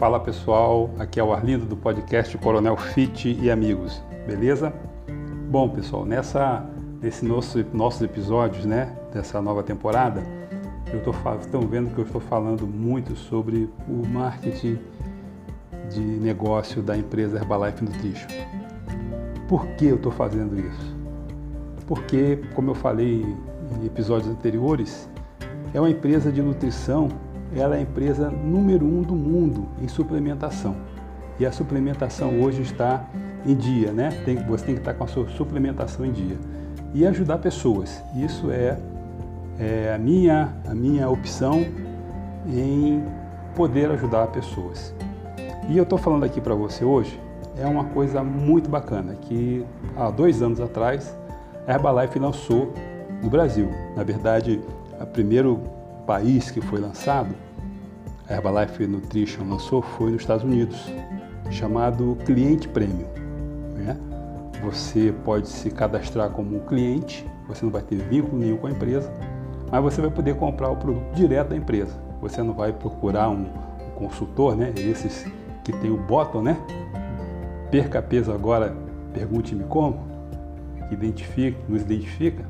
Fala pessoal, aqui é o Arlindo do podcast Coronel Fit e Amigos, beleza? Bom pessoal, nessa, nesse nosso, nossos episódios, né, dessa nova temporada, eu tô, estão vendo que eu estou falando muito sobre o marketing de negócio da empresa Herbalife Nutrition. Por que eu estou fazendo isso? Porque, como eu falei em episódios anteriores, é uma empresa de nutrição ela é a empresa número um do mundo em suplementação. E a suplementação hoje está em dia, né? Tem, você tem que estar com a sua suplementação em dia. E ajudar pessoas. Isso é, é a, minha, a minha opção em poder ajudar pessoas. E eu estou falando aqui para você hoje, é uma coisa muito bacana, que há dois anos atrás a Herbalife lançou no Brasil. Na verdade, o primeiro país que foi lançado, a Herbalife Nutrition lançou, foi nos Estados Unidos, chamado Cliente Premium. Né? Você pode se cadastrar como um cliente, você não vai ter vínculo nenhum com a empresa, mas você vai poder comprar o produto direto da empresa. Você não vai procurar um, um consultor, né? esses que tem o bottom, né? Perca peso agora, pergunte-me como, que nos identifica.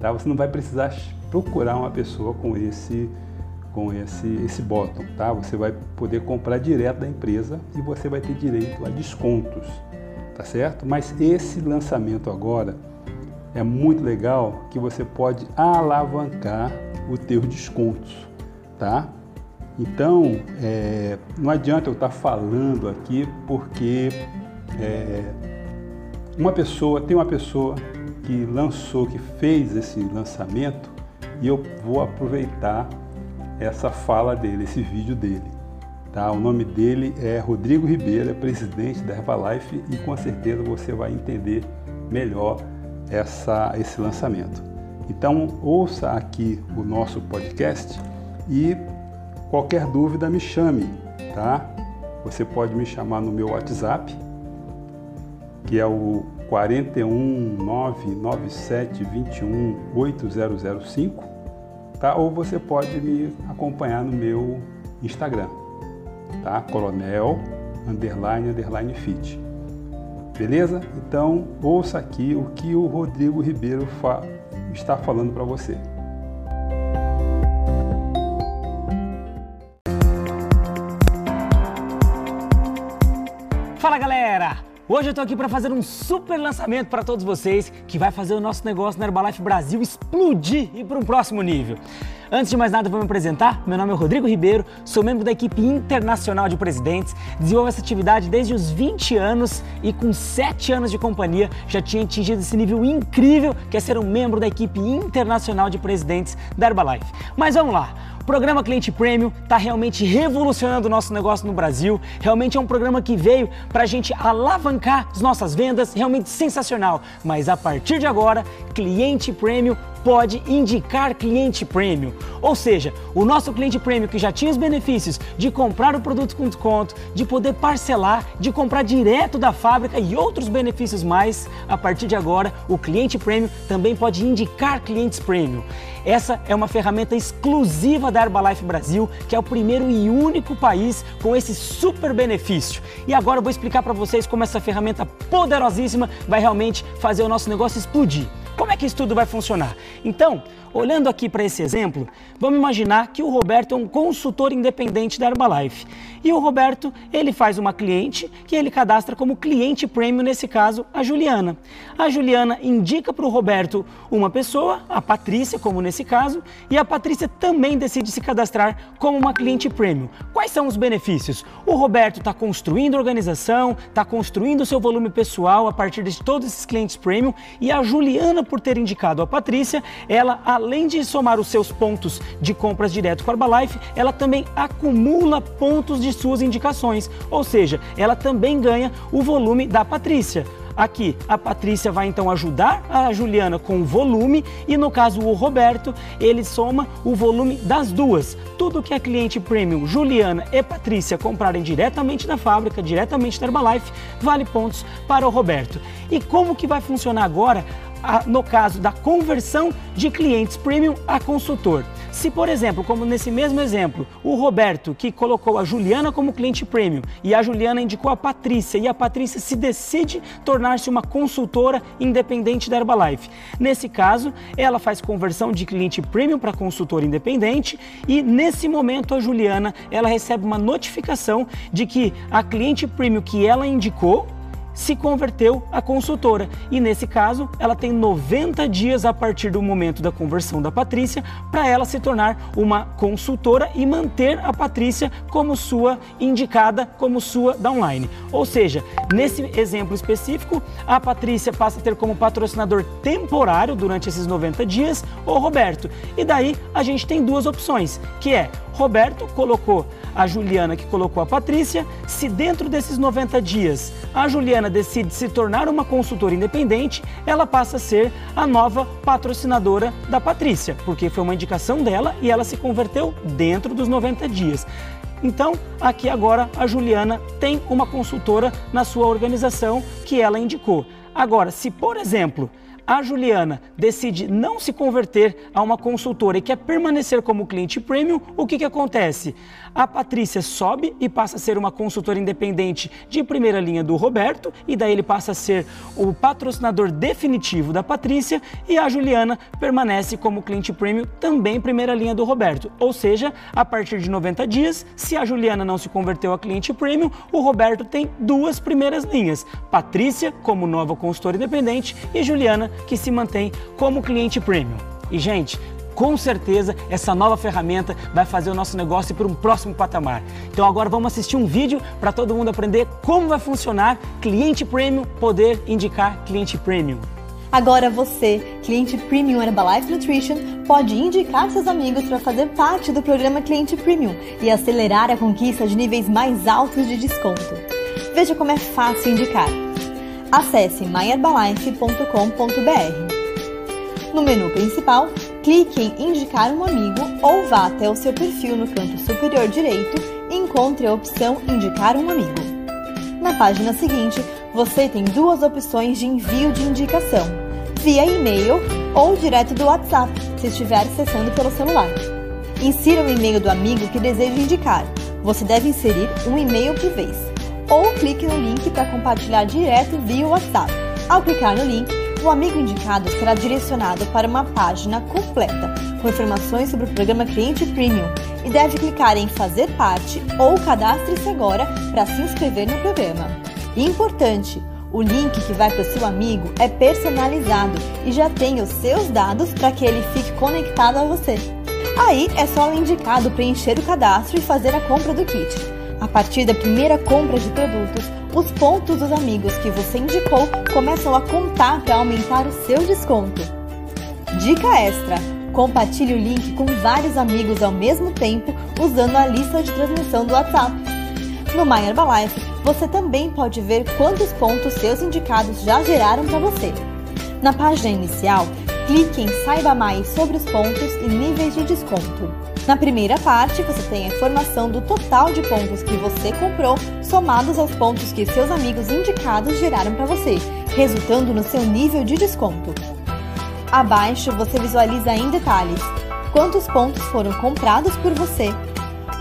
Tá? Você não vai precisar procurar uma pessoa com esse com esse esse botão, tá? Você vai poder comprar direto da empresa e você vai ter direito a descontos, tá certo? Mas esse lançamento agora é muito legal que você pode alavancar os teus descontos, tá? Então, é, não adianta eu estar falando aqui porque é, uma pessoa, tem uma pessoa que lançou, que fez esse lançamento e eu vou aproveitar essa fala dele, esse vídeo dele. Tá? O nome dele é Rodrigo Ribeiro, é presidente da Herbalife e com certeza você vai entender melhor essa, esse lançamento. Então ouça aqui o nosso podcast e qualquer dúvida me chame, tá? Você pode me chamar no meu WhatsApp, que é o 41997218005, tá? Ou você pode me acompanhar no meu Instagram, tá? Coronel underline underline fit. Beleza? Então ouça aqui o que o Rodrigo Ribeiro fa está falando para você. Hoje eu estou aqui para fazer um super lançamento para todos vocês que vai fazer o nosso negócio na Herbalife Brasil explodir e para um próximo nível. Antes de mais nada, vou me apresentar. Meu nome é Rodrigo Ribeiro, sou membro da equipe internacional de presidentes, desenvolvo essa atividade desde os 20 anos e com 7 anos de companhia já tinha atingido esse nível incrível que é ser um membro da equipe internacional de presidentes da Herbalife. Mas vamos lá programa Cliente Premium está realmente revolucionando o nosso negócio no Brasil. Realmente é um programa que veio para a gente alavancar as nossas vendas, realmente sensacional. Mas a partir de agora, Cliente Premium pode indicar cliente premium. Ou seja, o nosso cliente premium que já tinha os benefícios de comprar o produto com desconto, de poder parcelar, de comprar direto da fábrica e outros benefícios mais, a partir de agora, o cliente premium também pode indicar clientes premium. Essa é uma ferramenta exclusiva da Herbalife Brasil, que é o primeiro e único país com esse super benefício. E agora eu vou explicar para vocês como essa ferramenta poderosíssima vai realmente fazer o nosso negócio explodir. Que isso tudo vai funcionar? Então, olhando aqui para esse exemplo, vamos imaginar que o Roberto é um consultor independente da Herbalife. E o Roberto, ele faz uma cliente que ele cadastra como cliente premium, nesse caso, a Juliana. A Juliana indica para o Roberto uma pessoa, a Patrícia, como nesse caso, e a Patrícia também decide se cadastrar como uma cliente premium. Quais são os benefícios? O Roberto está construindo organização, está construindo seu volume pessoal a partir de todos esses clientes premium e a Juliana por ter indicado a Patrícia, ela, além de somar os seus pontos de compras direto com a Herbalife, ela também acumula pontos de suas indicações, ou seja, ela também ganha o volume da Patrícia. Aqui, a Patrícia vai então ajudar a Juliana com o volume e no caso o Roberto, ele soma o volume das duas. Tudo que a cliente premium Juliana e Patrícia comprarem diretamente da fábrica, diretamente da Herbalife, vale pontos para o Roberto. E como que vai funcionar agora no caso da conversão de clientes premium a consultor. Se, por exemplo, como nesse mesmo exemplo, o Roberto, que colocou a Juliana como cliente premium e a Juliana indicou a Patrícia e a Patrícia se decide tornar-se uma consultora independente da Herbalife. Nesse caso, ela faz conversão de cliente premium para consultora independente e nesse momento a Juliana, ela recebe uma notificação de que a cliente premium que ela indicou se converteu a consultora e nesse caso ela tem 90 dias a partir do momento da conversão da Patrícia para ela se tornar uma consultora e manter a Patrícia como sua indicada, como sua downline. Ou seja, nesse exemplo específico, a Patrícia passa a ter como patrocinador temporário durante esses 90 dias o Roberto. E daí a gente tem duas opções, que é Roberto colocou a Juliana que colocou a Patrícia. Se dentro desses 90 dias a Juliana decide se tornar uma consultora independente, ela passa a ser a nova patrocinadora da Patrícia, porque foi uma indicação dela e ela se converteu dentro dos 90 dias. Então, aqui agora a Juliana tem uma consultora na sua organização que ela indicou. Agora, se por exemplo a Juliana decide não se converter a uma consultora e quer permanecer como cliente premium, o que, que acontece? A Patrícia sobe e passa a ser uma consultora independente de primeira linha do Roberto, e daí ele passa a ser o patrocinador definitivo da Patrícia, e a Juliana permanece como cliente premium também primeira linha do Roberto. Ou seja, a partir de 90 dias, se a Juliana não se converteu a cliente premium, o Roberto tem duas primeiras linhas: Patrícia como nova consultora independente e Juliana que se mantém como cliente premium. E, gente, com certeza essa nova ferramenta vai fazer o nosso negócio para um próximo patamar. Então agora vamos assistir um vídeo para todo mundo aprender como vai funcionar cliente premium poder indicar cliente premium. Agora você, cliente Premium Herbalife Nutrition, pode indicar seus amigos para fazer parte do programa Cliente Premium e acelerar a conquista de níveis mais altos de desconto. Veja como é fácil indicar. Acesse myherbalife.com.br. No menu principal, clique em Indicar um amigo ou vá até o seu perfil no canto superior direito e encontre a opção Indicar um amigo. Na página seguinte, você tem duas opções de envio de indicação, via e-mail ou direto do WhatsApp, se estiver acessando pelo celular. Insira o e-mail do amigo que deseja indicar. Você deve inserir um e-mail por vez ou clique no link para compartilhar direto via WhatsApp. Ao clicar no link, o amigo indicado será direcionado para uma página completa com informações sobre o programa Cliente Premium e deve clicar em Fazer Parte ou Cadastre-se agora para se inscrever no programa. Importante! O link que vai para o seu amigo é personalizado e já tem os seus dados para que ele fique conectado a você. Aí é só o indicado preencher o cadastro e fazer a compra do kit. A partir da primeira compra de produtos, os pontos dos amigos que você indicou começam a contar para aumentar o seu desconto. Dica extra: compartilhe o link com vários amigos ao mesmo tempo usando a lista de transmissão do WhatsApp. No My Herbalife, você também pode ver quantos pontos seus indicados já geraram para você. Na página inicial, clique em Saiba mais sobre os pontos e níveis de desconto. Na primeira parte, você tem a informação do total de pontos que você comprou, somados aos pontos que seus amigos indicados geraram para você, resultando no seu nível de desconto. Abaixo, você visualiza em detalhes quantos pontos foram comprados por você,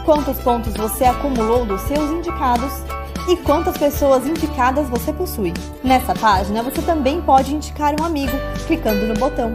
quantos pontos você acumulou dos seus indicados e quantas pessoas indicadas você possui. Nessa página, você também pode indicar um amigo clicando no botão.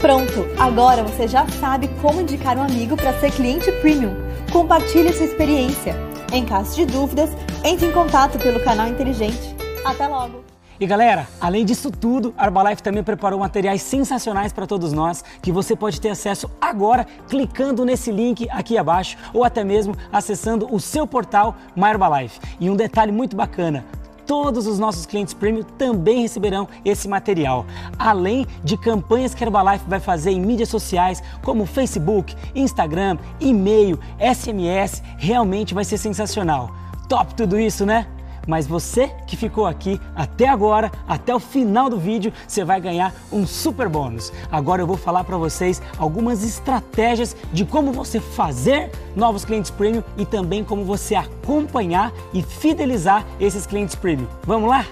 Pronto, agora você já sabe como indicar um amigo para ser cliente premium. Compartilhe sua experiência. Em caso de dúvidas, entre em contato pelo canal Inteligente. Até logo! E galera, além disso tudo, a Herbalife também preparou materiais sensacionais para todos nós que você pode ter acesso agora clicando nesse link aqui abaixo ou até mesmo acessando o seu portal My Herbalife. E um detalhe muito bacana, todos os nossos clientes premium também receberão esse material, além de campanhas que a Herbalife vai fazer em mídias sociais como Facebook, Instagram, e-mail, SMS, realmente vai ser sensacional. Top tudo isso, né? Mas você que ficou aqui até agora, até o final do vídeo, você vai ganhar um super bônus. Agora eu vou falar para vocês algumas estratégias de como você fazer novos clientes premium e também como você acompanhar e fidelizar esses clientes premium. Vamos lá?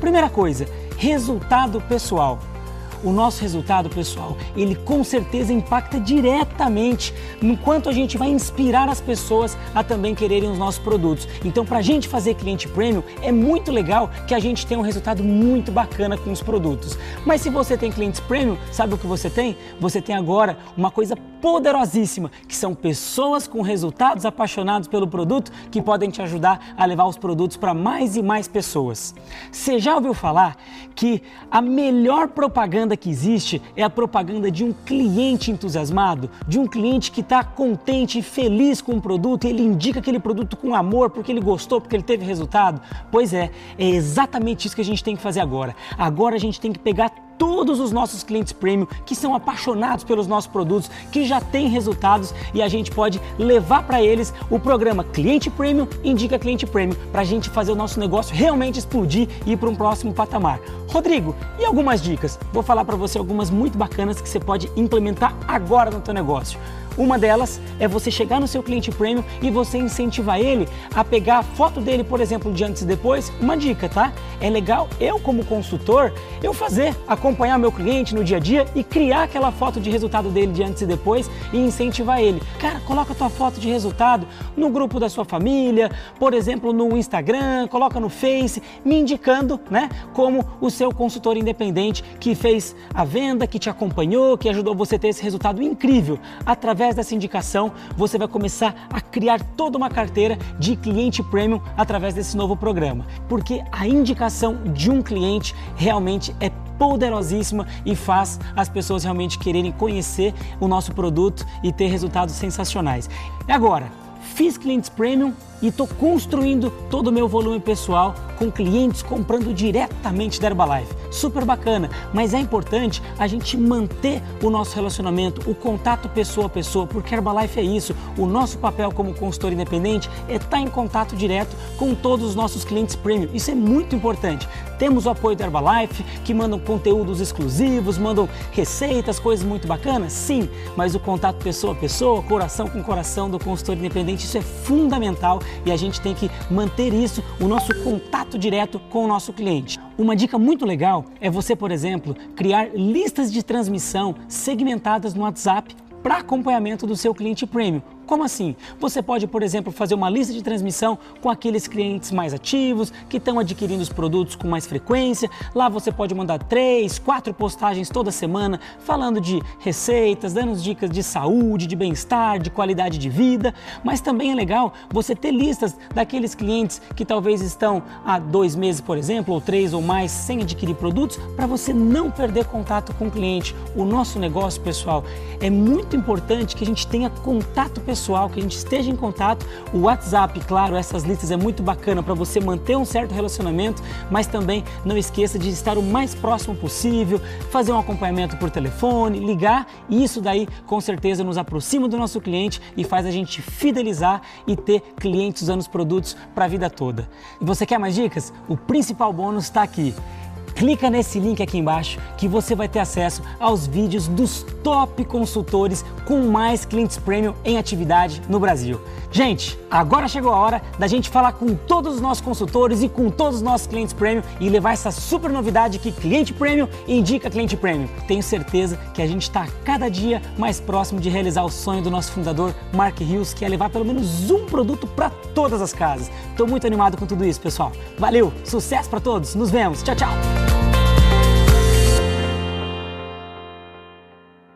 Primeira coisa, resultado pessoal. O nosso resultado, pessoal, ele com certeza impacta diretamente enquanto a gente vai inspirar as pessoas a também quererem os nossos produtos. Então, para a gente fazer cliente premium, é muito legal que a gente tenha um resultado muito bacana com os produtos. Mas se você tem clientes premium, sabe o que você tem? Você tem agora uma coisa poderosíssima, que são pessoas com resultados apaixonados pelo produto que podem te ajudar a levar os produtos para mais e mais pessoas. Você já ouviu falar que a melhor propaganda que existe é a propaganda de um cliente entusiasmado, de um cliente que está contente e feliz com o produto ele indica aquele produto com amor porque ele gostou, porque ele teve resultado? Pois é, é exatamente isso que a gente tem que fazer agora. Agora a gente tem que pegar todos os nossos clientes premium que são apaixonados pelos nossos produtos, que já têm resultados e a gente pode levar para eles o programa Cliente Premium Indica Cliente Premium para a gente fazer o nosso negócio realmente explodir e ir para um próximo patamar. Rodrigo, e algumas dicas? Vou falar para você algumas muito bacanas que você pode implementar agora no teu negócio. Uma delas é você chegar no seu cliente premium e você incentivar ele a pegar a foto dele, por exemplo, de antes e depois. Uma dica, tá? É legal eu como consultor eu fazer, acompanhar meu cliente no dia a dia e criar aquela foto de resultado dele de antes e depois e incentivar ele. Cara, coloca a tua foto de resultado no grupo da sua família, por exemplo, no Instagram, coloca no Face, me indicando, né, como o seu consultor independente que fez a venda, que te acompanhou, que ajudou você a ter esse resultado incrível através através dessa indicação, você vai começar a criar toda uma carteira de cliente premium através desse novo programa. Porque a indicação de um cliente realmente é poderosíssima e faz as pessoas realmente quererem conhecer o nosso produto e ter resultados sensacionais. E agora, fiz clientes premium e estou construindo todo o meu volume pessoal com clientes comprando diretamente da Herbalife. Super bacana, mas é importante a gente manter o nosso relacionamento, o contato pessoa a pessoa, porque Herbalife é isso. O nosso papel como consultor independente é estar em contato direto com todos os nossos clientes premium. Isso é muito importante. Temos o apoio da Herbalife, que mandam conteúdos exclusivos, mandam receitas, coisas muito bacanas? Sim, mas o contato pessoa a pessoa, coração com coração do consultor independente, isso é fundamental e a gente tem que manter isso, o nosso contato direto com o nosso cliente. Uma dica muito legal é você, por exemplo, criar listas de transmissão segmentadas no WhatsApp para acompanhamento do seu cliente premium. Como assim? Você pode, por exemplo, fazer uma lista de transmissão com aqueles clientes mais ativos, que estão adquirindo os produtos com mais frequência. Lá você pode mandar três, quatro postagens toda semana falando de receitas, dando dicas de saúde, de bem-estar, de qualidade de vida. Mas também é legal você ter listas daqueles clientes que talvez estão há dois meses, por exemplo, ou três ou mais sem adquirir produtos, para você não perder contato com o cliente. O nosso negócio, pessoal, é muito importante que a gente tenha contato pessoal pessoal, que a gente esteja em contato. O WhatsApp, claro, essas listas é muito bacana para você manter um certo relacionamento, mas também não esqueça de estar o mais próximo possível, fazer um acompanhamento por telefone, ligar, e isso daí com certeza nos aproxima do nosso cliente e faz a gente fidelizar e ter clientes usando os produtos para a vida toda. E você quer mais dicas? O principal bônus está aqui. Clica nesse link aqui embaixo que você vai ter acesso aos vídeos dos top consultores com mais clientes premium em atividade no Brasil. Gente, agora chegou a hora da gente falar com todos os nossos consultores e com todos os nossos clientes premium e levar essa super novidade que cliente premium indica cliente premium. Tenho certeza que a gente está cada dia mais próximo de realizar o sonho do nosso fundador Mark Hills, que é levar pelo menos um produto para todas as casas. Estou muito animado com tudo isso, pessoal. Valeu, sucesso para todos, nos vemos, tchau, tchau.